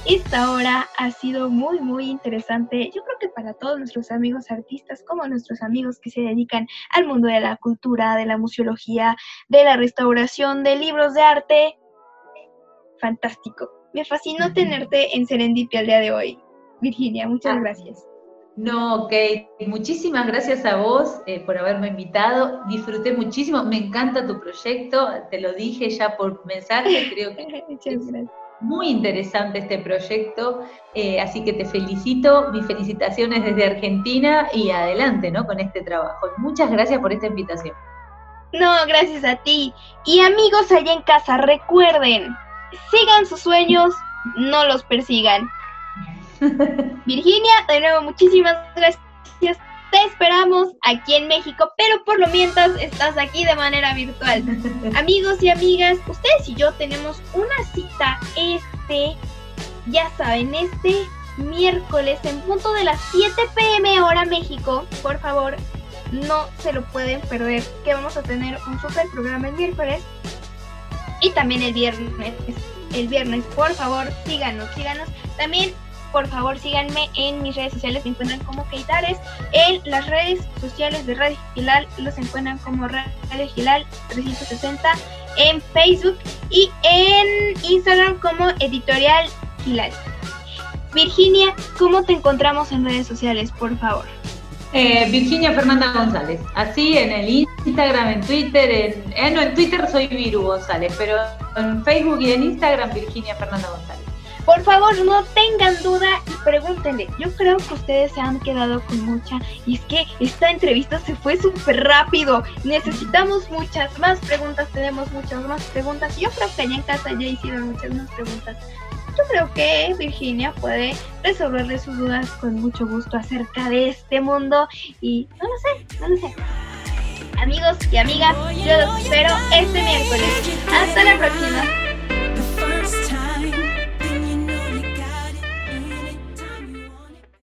esta hora ha sido muy, muy interesante. Yo creo que para todos nuestros amigos artistas, como nuestros amigos que se dedican al mundo de la cultura, de la museología, de la restauración, de libros de arte. Fantástico. Me fascinó tenerte en Serendipia el día de hoy. Virginia, muchas ah. gracias. No, ok. Muchísimas gracias a vos eh, por haberme invitado. Disfruté muchísimo. Me encanta tu proyecto. Te lo dije ya por mensaje. Creo que Muchas gracias muy interesante este proyecto, eh, así que te felicito, mis felicitaciones desde Argentina y adelante ¿no? con este trabajo. Muchas gracias por esta invitación. No, gracias a ti. Y amigos allá en casa, recuerden, sigan sus sueños, no los persigan. Virginia, de nuevo, muchísimas gracias. Te esperamos aquí en México, pero por lo mientras estás aquí de manera virtual. Amigos y amigas, ustedes y yo tenemos una cita este, ya saben, este miércoles en punto de las 7 pm hora México. Por favor, no se lo pueden perder, que vamos a tener un super programa el miércoles y también el viernes. El viernes, por favor, síganos, síganos. También por favor síganme en mis redes sociales, me encuentran como Keitares, en las redes sociales de Radio Gilal los encuentran como Radio Gilal 360, en Facebook y en Instagram como Editorial Gilal. Virginia, ¿cómo te encontramos en redes sociales, por favor? Eh, Virginia Fernanda González, así en el Instagram, en Twitter, en, eh, no, en Twitter soy Viru González, pero en Facebook y en Instagram Virginia Fernanda González. Por favor, no tengan duda y pregúntenle. Yo creo que ustedes se han quedado con mucha. Y es que esta entrevista se fue súper rápido. Necesitamos muchas más preguntas. Tenemos muchas más preguntas. Yo creo que allá en casa ya hicieron muchas más preguntas. Yo creo que Virginia puede resolverle sus dudas con mucho gusto acerca de este mundo. Y no lo sé, no lo sé. Amigos y amigas, yo los espero este miércoles. Hasta la próxima.